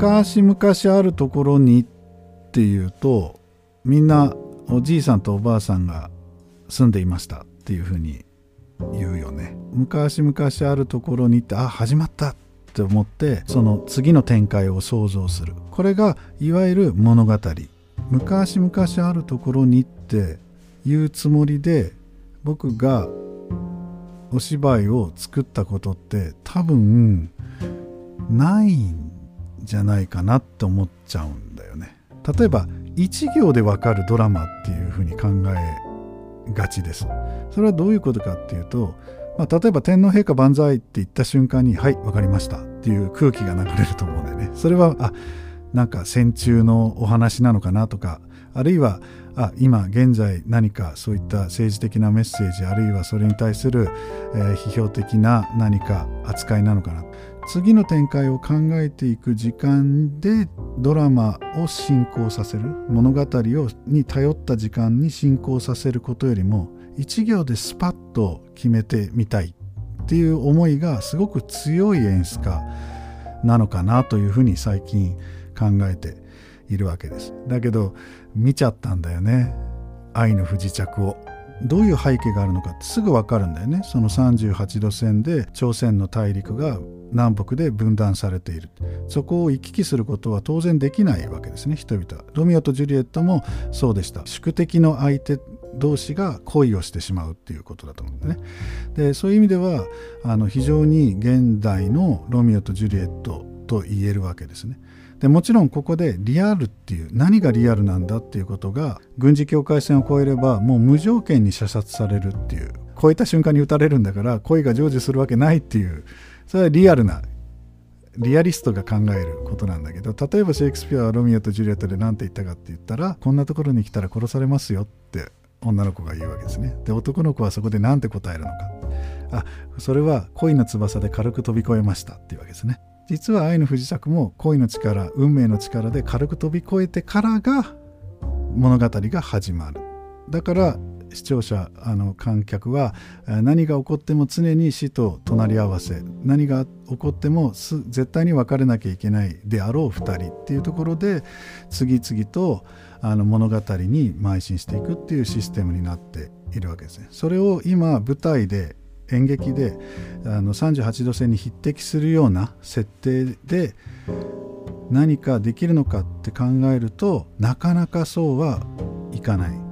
昔々あるところにっていうとみんなおじいさんとおばあさんが住んでいましたっていうふうに言うよね。昔々あるところにってあ始まったって思ってその次の展開を想像する。これがいわゆる物語。昔々あるところにっていうつもりで僕がお芝居を作ったことって多分ないんじゃないかなって思っちゃうんだよね。例えば1行でわかるドラマっていうふうに考えがちです。それはどういうことかっていうと、まあ、例えば天皇陛下万歳って言った瞬間にはい分かりましたっていう空気が流れると思うんだよね。それはあなんか戦中のお話なのかなとかあるいはあ今現在何かそういった政治的なメッセージあるいはそれに対する、えー、批評的な何か扱いなのかな。次の展開を考えていく時間でドラマを進行させる物語をに頼った時間に進行させることよりも一行でスパッと決めてみたいっていう思いがすごく強い演出家なのかなというふうに最近考えているわけです。だけど見ちゃったんだよね。愛の不時着を。どういう背景があるのかってすぐ分かるんだよね。その38度線で朝鮮の大陸が南北で分断されている。そこを行き来することは当然できないわけですね人々は。ロミオとジュリエットもそうでした。宿敵の相手同士が恋をしてしまうっていうことだと思うんだね。でそういう意味ではあの非常に現代のロミオとジュリエットと言えるわけですね。でもちろんここでリアルっていう何がリアルなんだっていうことが軍事境界線を越えればもう無条件に射殺されるっていう越えた瞬間に撃たれるんだから恋が成就するわけないっていうそれはリアルなリアリストが考えることなんだけど例えばシェイクスピアはロミオとジュリエットで何て言ったかって言ったらこんなところに来たら殺されますよって女の子が言うわけですね。で男の子はそこで何て答えるのか。あそれは恋の翼で軽く飛び越えましたっていうわけですね。実は愛の不時着も恋の力運命の力で軽く飛び越えてからが物語が始まるだから視聴者あの観客は何が起こっても常に死と隣り合わせ何が起こっても絶対に別れなきゃいけないであろう2人っていうところで次々とあの物語に邁進していくっていうシステムになっているわけですね。それを今舞台で演劇であの38度線に匹敵するような設定で何かできるのかって考えるとなかなかそうはいかない。